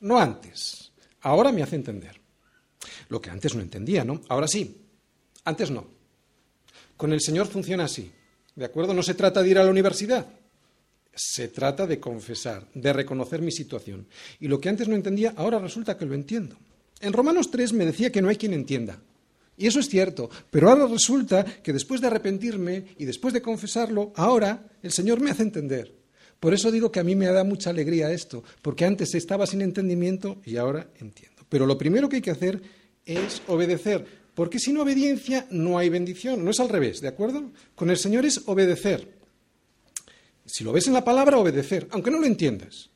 no antes, ahora me hace entender. Lo que antes no entendía, ¿no? Ahora sí, antes no. Con el Señor funciona así. ¿de acuerdo? No se trata de ir a la universidad. Se trata de confesar, de reconocer mi situación. Y lo que antes no entendía, ahora resulta que lo entiendo. En Romanos 3 me decía que no hay quien entienda. Y eso es cierto, pero ahora resulta que después de arrepentirme y después de confesarlo, ahora el Señor me hace entender. Por eso digo que a mí me da mucha alegría esto, porque antes estaba sin entendimiento y ahora entiendo. Pero lo primero que hay que hacer es obedecer, porque sin obediencia no hay bendición, no es al revés, ¿de acuerdo? Con el Señor es obedecer. Si lo ves en la palabra, obedecer, aunque no lo entiendas.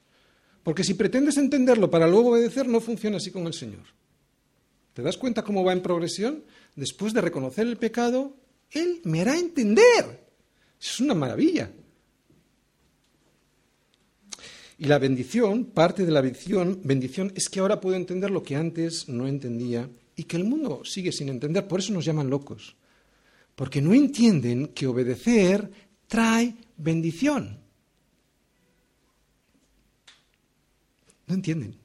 Porque si pretendes entenderlo para luego obedecer, no funciona así con el Señor. ¿Te das cuenta cómo va en progresión? Después de reconocer el pecado, Él me hará entender. Es una maravilla. Y la bendición, parte de la bendición, bendición es que ahora puedo entender lo que antes no entendía y que el mundo sigue sin entender. Por eso nos llaman locos. Porque no entienden que obedecer trae bendición. No entienden.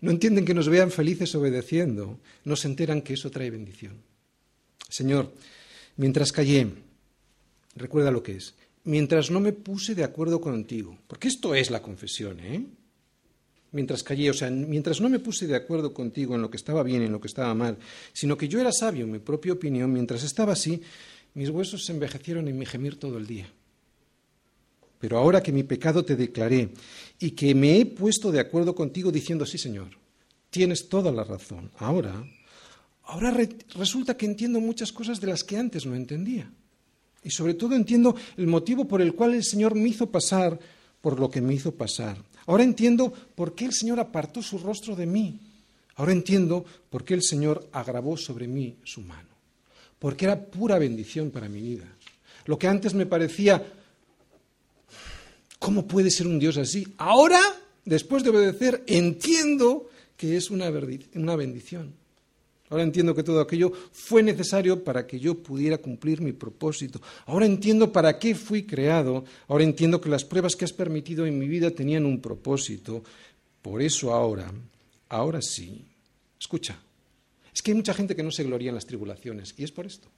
No entienden que nos vean felices obedeciendo, no se enteran que eso trae bendición. Señor, mientras callé, recuerda lo que es, mientras no me puse de acuerdo contigo, porque esto es la confesión, ¿eh? Mientras callé, o sea, mientras no me puse de acuerdo contigo en lo que estaba bien en lo que estaba mal, sino que yo era sabio en mi propia opinión, mientras estaba así, mis huesos se envejecieron en mi gemir todo el día. Pero ahora que mi pecado te declaré y que me he puesto de acuerdo contigo diciendo, sí, Señor, tienes toda la razón. Ahora, ahora resulta que entiendo muchas cosas de las que antes no entendía. Y sobre todo entiendo el motivo por el cual el Señor me hizo pasar por lo que me hizo pasar. Ahora entiendo por qué el Señor apartó su rostro de mí. Ahora entiendo por qué el Señor agravó sobre mí su mano. Porque era pura bendición para mi vida. Lo que antes me parecía ¿Cómo puede ser un Dios así? Ahora, después de obedecer, entiendo que es una, bendición. Ahora entiendo que todo aquello fue necesario para que yo pudiera cumplir mi propósito. Ahora entiendo para qué fui creado. Ahora entiendo que las pruebas que has permitido en mi vida tenían un propósito. Por eso ahora, ahora sí. Escucha, es que hay mucha gente que no se gloria en las tribulaciones y es por esto.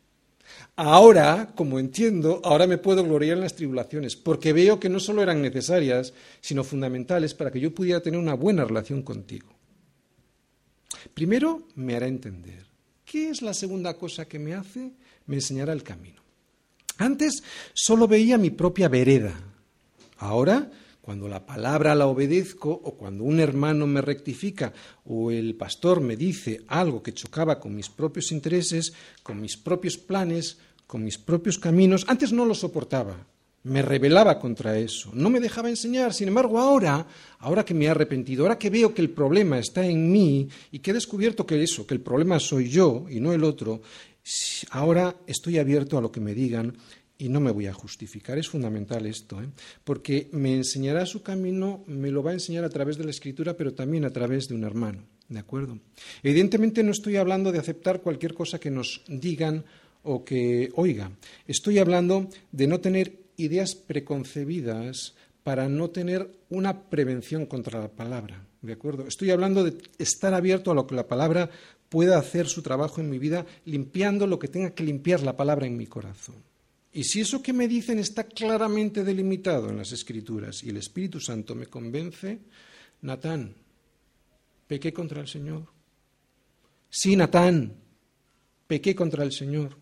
Ahora, como entiendo, ahora me puedo gloriar en las tribulaciones, porque veo que no solo eran necesarias, sino fundamentales para que yo pudiera tener una buena relación contigo. Primero, me hará entender. ¿Qué es la segunda cosa que me hace? Me enseñará el camino. Antes solo veía mi propia vereda. Ahora cuando la palabra la obedezco o cuando un hermano me rectifica o el pastor me dice algo que chocaba con mis propios intereses, con mis propios planes, con mis propios caminos, antes no lo soportaba, me rebelaba contra eso, no me dejaba enseñar. Sin embargo, ahora, ahora que me he arrepentido, ahora que veo que el problema está en mí y que he descubierto que eso, que el problema soy yo y no el otro, ahora estoy abierto a lo que me digan y no me voy a justificar, es fundamental esto, ¿eh? porque me enseñará su camino, me lo va a enseñar a través de la escritura, pero también a través de un hermano, ¿de acuerdo? Evidentemente no estoy hablando de aceptar cualquier cosa que nos digan o que oiga, estoy hablando de no tener ideas preconcebidas para no tener una prevención contra la palabra, ¿de acuerdo? Estoy hablando de estar abierto a lo que la palabra pueda hacer su trabajo en mi vida, limpiando lo que tenga que limpiar la palabra en mi corazón. Y si eso que me dicen está claramente delimitado en las Escrituras y el Espíritu Santo me convence, Natán, pequé contra el Señor. Sí, Natán, pequé contra el Señor.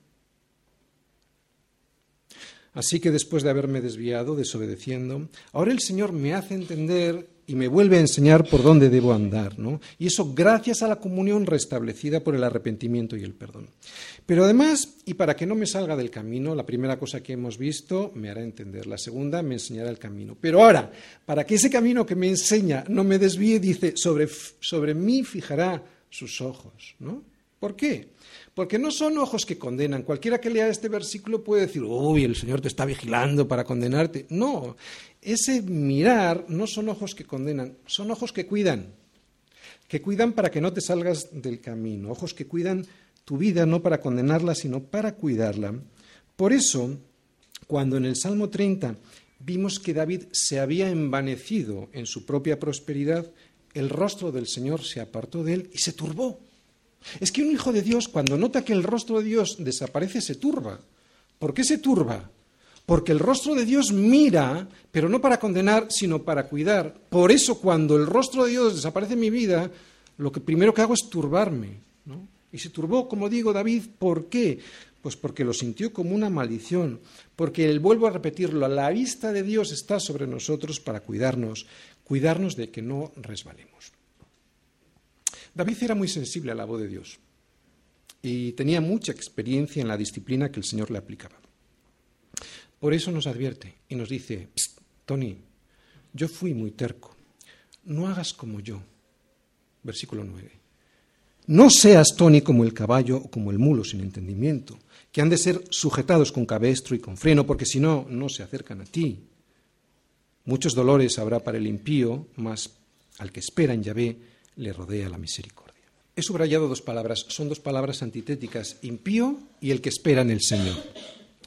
Así que después de haberme desviado, desobedeciendo, ahora el Señor me hace entender y me vuelve a enseñar por dónde debo andar, ¿no? Y eso gracias a la comunión restablecida por el arrepentimiento y el perdón. Pero además, y para que no me salga del camino, la primera cosa que hemos visto me hará entender, la segunda me enseñará el camino. Pero ahora, para que ese camino que me enseña no me desvíe, dice, sobre, sobre mí fijará sus ojos, ¿no? ¿Por qué? Porque no son ojos que condenan. Cualquiera que lea este versículo puede decir, uy, el Señor te está vigilando para condenarte. No, ese mirar no son ojos que condenan, son ojos que cuidan, que cuidan para que no te salgas del camino, ojos que cuidan tu vida no para condenarla, sino para cuidarla. Por eso, cuando en el Salmo 30 vimos que David se había envanecido en su propia prosperidad, el rostro del Señor se apartó de él y se turbó. Es que un hijo de Dios, cuando nota que el rostro de Dios desaparece, se turba. ¿Por qué se turba? Porque el rostro de Dios mira, pero no para condenar, sino para cuidar. Por eso cuando el rostro de Dios desaparece en mi vida, lo que primero que hago es turbarme. Y se turbó, como digo, David, ¿por qué? Pues porque lo sintió como una maldición, porque, vuelvo a repetirlo, la vista de Dios está sobre nosotros para cuidarnos, cuidarnos de que no resbalemos. David era muy sensible a la voz de Dios y tenía mucha experiencia en la disciplina que el Señor le aplicaba. Por eso nos advierte y nos dice, Tony, yo fui muy terco, no hagas como yo. Versículo 9. No seas, Tony, como el caballo o como el mulo sin entendimiento, que han de ser sujetados con cabestro y con freno, porque si no, no se acercan a ti. Muchos dolores habrá para el impío, mas al que espera en Yahvé le rodea la misericordia. He subrayado dos palabras, son dos palabras antitéticas, impío y el que espera en el Señor.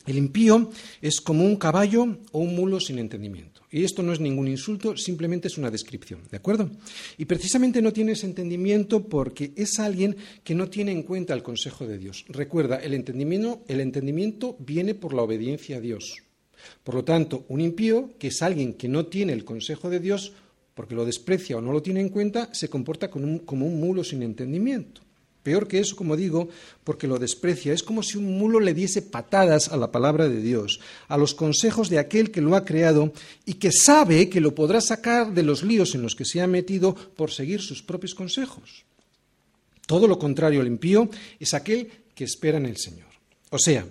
El impío es como un caballo o un mulo sin entendimiento. Y esto no es ningún insulto, simplemente es una descripción, ¿de acuerdo? Y precisamente no tiene ese entendimiento porque es alguien que no tiene en cuenta el consejo de Dios. Recuerda, el entendimiento, el entendimiento viene por la obediencia a Dios. Por lo tanto, un impío, que es alguien que no tiene el consejo de Dios, porque lo desprecia o no lo tiene en cuenta, se comporta como un, mulo sin entendimiento. Peor que eso, como digo, porque lo desprecia. Es como si un mulo le diese patadas a la palabra de Dios, a los consejos de aquel que lo ha creado y que sabe que lo podrá sacar de los líos en los que se ha metido por seguir sus propios consejos. Todo lo contrario al impío es aquel que espera en el Señor. O sea,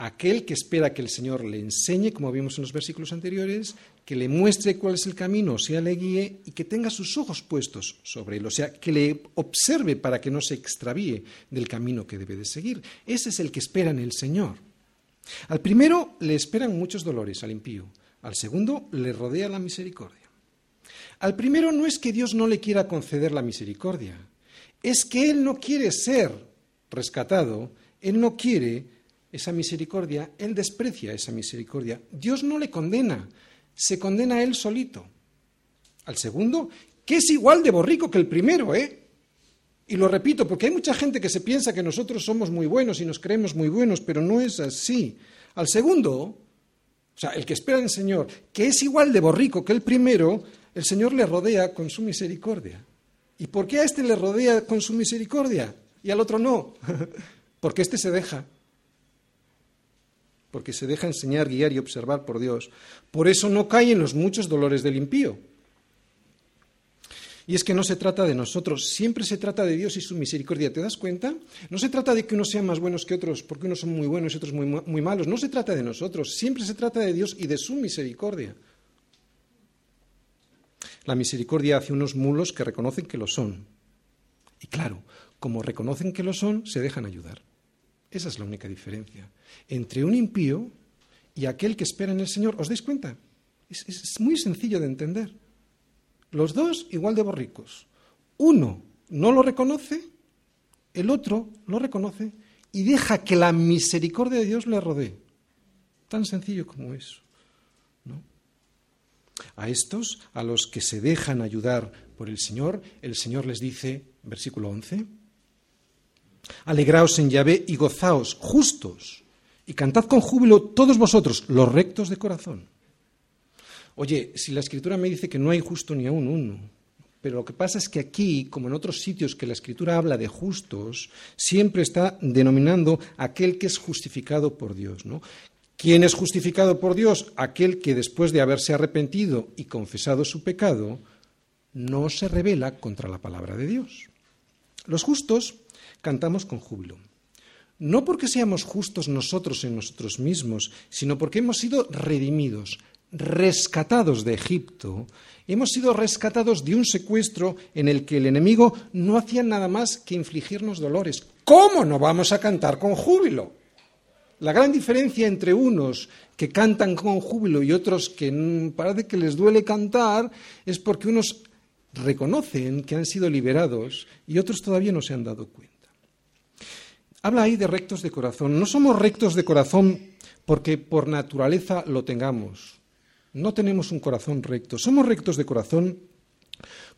aquel que espera que el Señor le enseñe, como vimos en los versículos anteriores, que le muestre cuál es el camino, sea, le guíe y que tenga sus ojos puestos sobre él, o sea, que le observe para que no se extravíe del camino que debe de seguir. Ese es el que espera en el Señor. Al primero le esperan muchos dolores, al impío. Al segundo le rodea la misericordia. Al primero no es que Dios no le quiera conceder la misericordia, es que Él no quiere ser rescatado, Él no quiere esa misericordia, Él desprecia esa misericordia. Dios no le condena, se condena a Él solito. Al segundo, que es igual de borrico que el primero, ¿eh? Y lo repito, porque hay mucha gente que se piensa que nosotros somos muy buenos y nos creemos muy buenos, pero no es así. Al segundo, o sea, el que espera en el Señor, que es igual de borrico que el primero, el Señor le rodea con su misericordia. ¿Y por qué a este le rodea con su misericordia y al otro no? [LAUGHS] porque este se deja porque se deja enseñar, guiar y observar por Dios. Por eso no cae en los muchos dolores del impío. Y es que no se trata de nosotros, siempre se trata de Dios y su misericordia. ¿Te das cuenta? No se trata de que unos sean más buenos que otros, porque unos son muy buenos y otros muy, muy malos. No se trata de nosotros, siempre se trata de Dios y de su misericordia. La misericordia hace unos mulos que reconocen que lo son. Y claro, como reconocen que lo son, se dejan ayudar. Esa es la única diferencia entre un impío y aquel que espera en el Señor. ¿Os dais cuenta? Es, muy sencillo de entender. Los dos igual de borricos. Uno no lo reconoce, el otro lo reconoce y deja que la misericordia de Dios le rodee. Tan sencillo como eso. ¿no? A estos, a los que se dejan ayudar por el Señor, el Señor les dice, versículo 11, Alegraos en Yahvé y gozaos justos, y cantad con júbilo todos vosotros, los rectos de corazón. Oye, si la escritura me dice que no hay justo ni aún uno, pero lo que pasa es que aquí, como en otros sitios que la escritura habla de justos, siempre está denominando aquel que es justificado por Dios, ¿no? ¿Quién es justificado por Dios? Aquel que después de haberse arrepentido y confesado su pecado, no se revela contra la palabra de Dios. Los justos cantamos con júbilo. No porque seamos justos nosotros en nosotros mismos, sino porque hemos sido redimidos, rescatados de Egipto, hemos sido rescatados de un secuestro en el que el enemigo no hacía nada más que infligirnos dolores. ¿Cómo no vamos a cantar con júbilo? La gran diferencia entre unos que cantan con júbilo y otros que parece que les duele cantar es porque unos reconocen que han sido liberados y otros todavía no se han dado cuenta. Habla ahí de rectos de corazón. No somos rectos de corazón porque por naturaleza lo tengamos. No tenemos un corazón recto. Somos rectos de corazón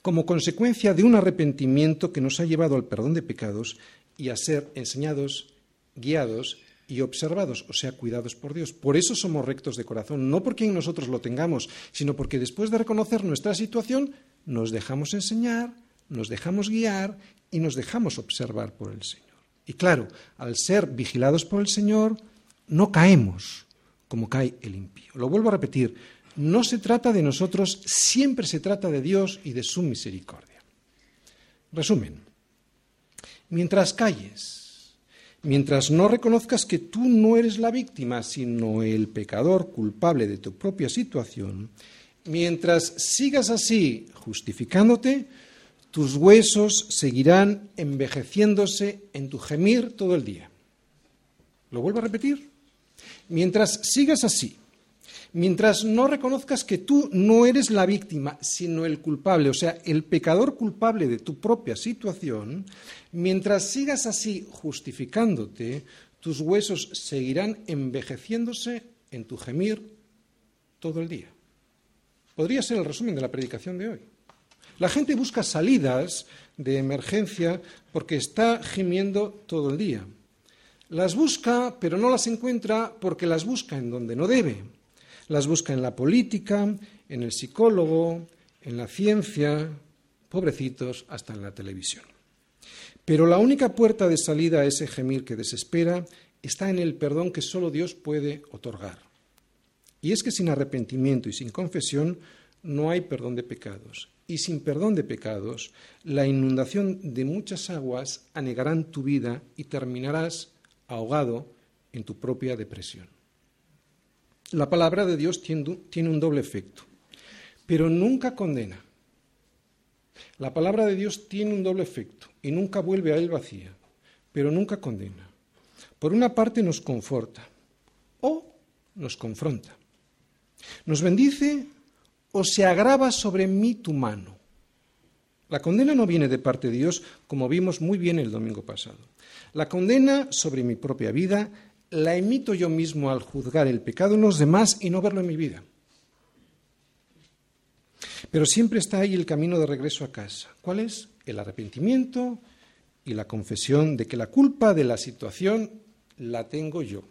como consecuencia de un arrepentimiento que nos ha llevado al perdón de pecados y a ser enseñados, guiados y observados, o sea, cuidados por Dios. Por eso somos rectos de corazón, no porque nosotros lo tengamos, sino porque después de reconocer nuestra situación, nos dejamos enseñar, nos dejamos guiar y nos dejamos observar por el Señor. Y claro, al ser vigilados por el Señor, no caemos como cae el impío. Lo vuelvo a repetir, no se trata de nosotros, siempre se trata de Dios y de su misericordia. Resumen, mientras calles, mientras no reconozcas que tú no eres la víctima, sino el pecador culpable de tu propia situación, mientras sigas así justificándote, tus huesos seguirán envejeciéndose en tu gemir todo el día. Lo vuelvo a repetir. Mientras sigas así, mientras no reconozcas que tú no eres la víctima, sino el culpable, o sea, el pecador culpable de tu propia situación, mientras sigas así justificándote, tus huesos seguirán envejeciéndose en tu gemir todo el día. Podría ser el resumen de la predicación de hoy. La gente busca salidas de emergencia porque está gimiendo todo el día. Las busca, pero no las encuentra porque las busca en donde no debe. Las busca en la política, en el psicólogo, en la ciencia, pobrecitos, hasta en la televisión. Pero la única puerta de salida a ese gemir que desespera está en el perdón que solo Dios puede otorgar. Y es que sin arrepentimiento y sin confesión no hay perdón de pecados y sin perdón de pecados, la inundación de muchas aguas anegarán tu vida y terminarás ahogado en tu propia depresión. La palabra de Dios tiene un doble efecto, pero nunca condena. La palabra de Dios tiene un doble efecto y nunca vuelve a él vacía, pero nunca condena. Por una parte nos conforta o nos confronta. Nos bendice o se agrava sobre mí tu mano. La condena no viene de parte de Dios, como vimos muy bien el domingo pasado. La condena sobre mi propia vida la emito yo mismo al juzgar el pecado en los demás y no verlo en mi vida. Pero siempre está ahí el camino de regreso a casa. ¿Cuál es? El arrepentimiento y la confesión de que la culpa de la situación la tengo yo.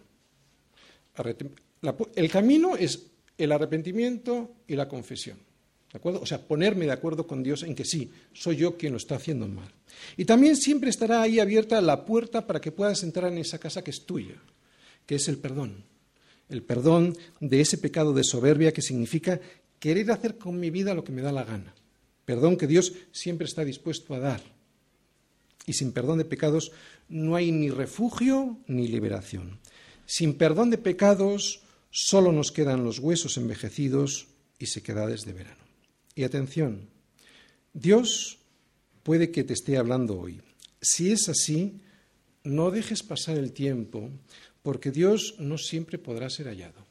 El camino es el arrepentimiento y la confesión. ¿De acuerdo? O sea, ponerme de acuerdo con Dios en que sí, soy yo quien lo está haciendo mal. Y también siempre estará ahí abierta la puerta para que puedas entrar en esa casa que es tuya, que es el perdón. El perdón de ese pecado de soberbia que significa querer hacer con mi vida lo que me da la gana. Perdón que Dios siempre está dispuesto a dar. Y sin perdón de pecados no hay ni refugio ni liberación. Sin perdón de pecados Solo nos quedan los huesos envejecidos y sequedades de verano. Y atención, Dios puede que te esté hablando hoy. Si es así, no dejes pasar el tiempo, porque Dios no siempre podrá ser hallado.